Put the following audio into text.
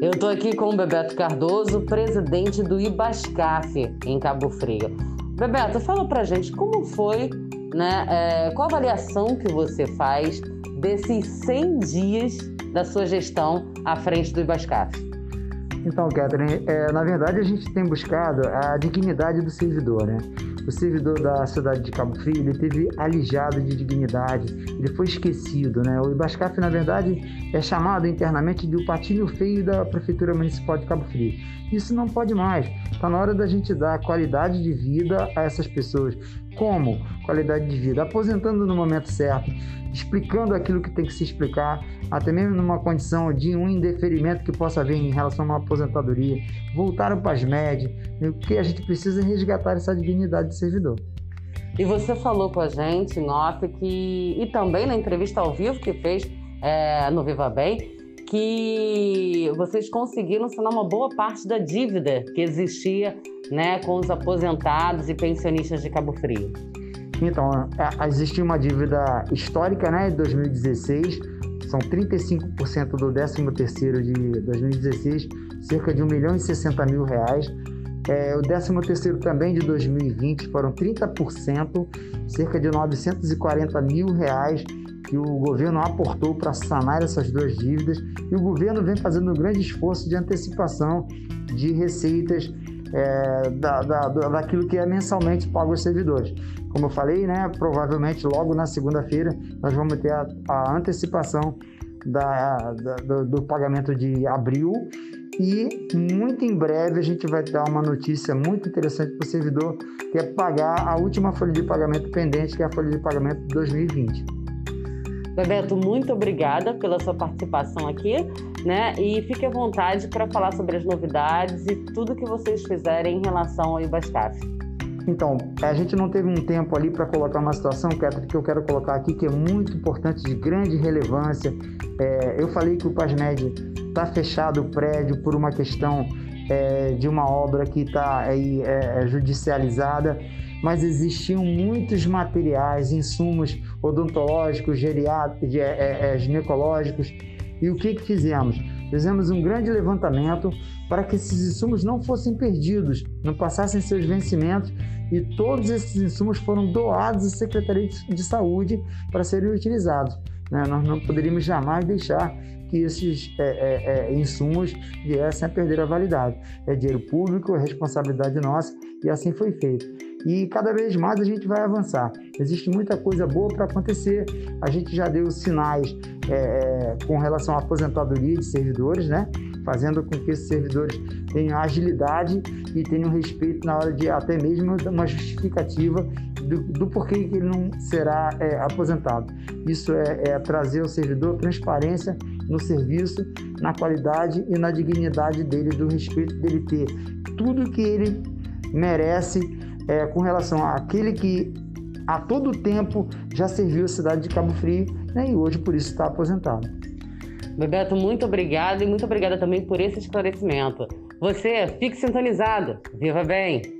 Eu estou aqui com o Bebeto Cardoso, presidente do Ibascaf em Cabo Frio. Bebeto, fala pra gente como foi, né? É, qual a avaliação que você faz desses 100 dias da sua gestão à frente do Ibascaf? Então, Catherine, é, na verdade a gente tem buscado a dignidade do servidor, né? O servidor da cidade de Cabo Frio ele teve alijado de dignidade, ele foi esquecido, né? O Ibascaf, na verdade, é chamado internamente de o patinho feio da Prefeitura Municipal de Cabo Frio. Isso não pode mais. Está na hora da gente dar qualidade de vida a essas pessoas. Como qualidade de vida? Aposentando no momento certo, explicando aquilo que tem que se explicar, até mesmo numa condição de um indeferimento que possa haver em relação a uma aposentadoria, voltaram para as médias, o que a gente precisa é resgatar essa dignidade servidor. E você falou com a gente, Nof, que e também na entrevista ao vivo que fez é, no Viva Bem, que vocês conseguiram sanar uma boa parte da dívida que existia né, com os aposentados e pensionistas de Cabo Frio. Então, existia uma dívida histórica, né, de 2016, são 35% do 13º de 2016, cerca de 1 milhão e 60 mil reais. É, o 13º também de 2020 foram 30%, cerca de 940 mil reais que o governo aportou para sanar essas duas dívidas e o governo vem fazendo um grande esforço de antecipação de receitas é, da, da, daquilo que é mensalmente pago aos servidores. Como eu falei, né, provavelmente logo na segunda-feira nós vamos ter a, a antecipação da, da, do, do pagamento de abril e muito em breve a gente vai dar uma notícia muito interessante para o servidor, que é pagar a última folha de pagamento pendente, que é a folha de pagamento de 2020. Bebeto, muito obrigada pela sua participação aqui, né? E fique à vontade para falar sobre as novidades e tudo que vocês fizerem em relação ao Ibascaf. Então, a gente não teve um tempo ali para colocar uma situação, que eu quero colocar aqui, que é muito importante, de grande relevância. É, eu falei que o PASMED está fechado o prédio por uma questão é, de uma obra que está aí é, é judicializada mas existiam muitos materiais, insumos odontológicos, geriátricos, é, é, é, ginecológicos. E o que, que fizemos? Fizemos um grande levantamento para que esses insumos não fossem perdidos, não passassem seus vencimentos e todos esses insumos foram doados à Secretaria de Saúde para serem utilizados. Né? Nós não poderíamos jamais deixar que esses é, é, é, insumos viessem a perder a validade. É dinheiro público, é responsabilidade nossa e assim foi feito e cada vez mais a gente vai avançar. Existe muita coisa boa para acontecer. A gente já deu sinais é, é, com relação à aposentadoria de servidores, né? Fazendo com que esses servidores tenham agilidade e tenham respeito na hora de até mesmo uma justificativa do, do porquê que ele não será é, aposentado. Isso é, é trazer ao servidor transparência no serviço, na qualidade e na dignidade dele, do respeito dele ter tudo que ele merece é, com relação àquele que a todo tempo já serviu a cidade de Cabo Frio né, e hoje por isso está aposentado. Bebeto, muito obrigado e muito obrigada também por esse esclarecimento. Você, fique sintonizado. Viva bem!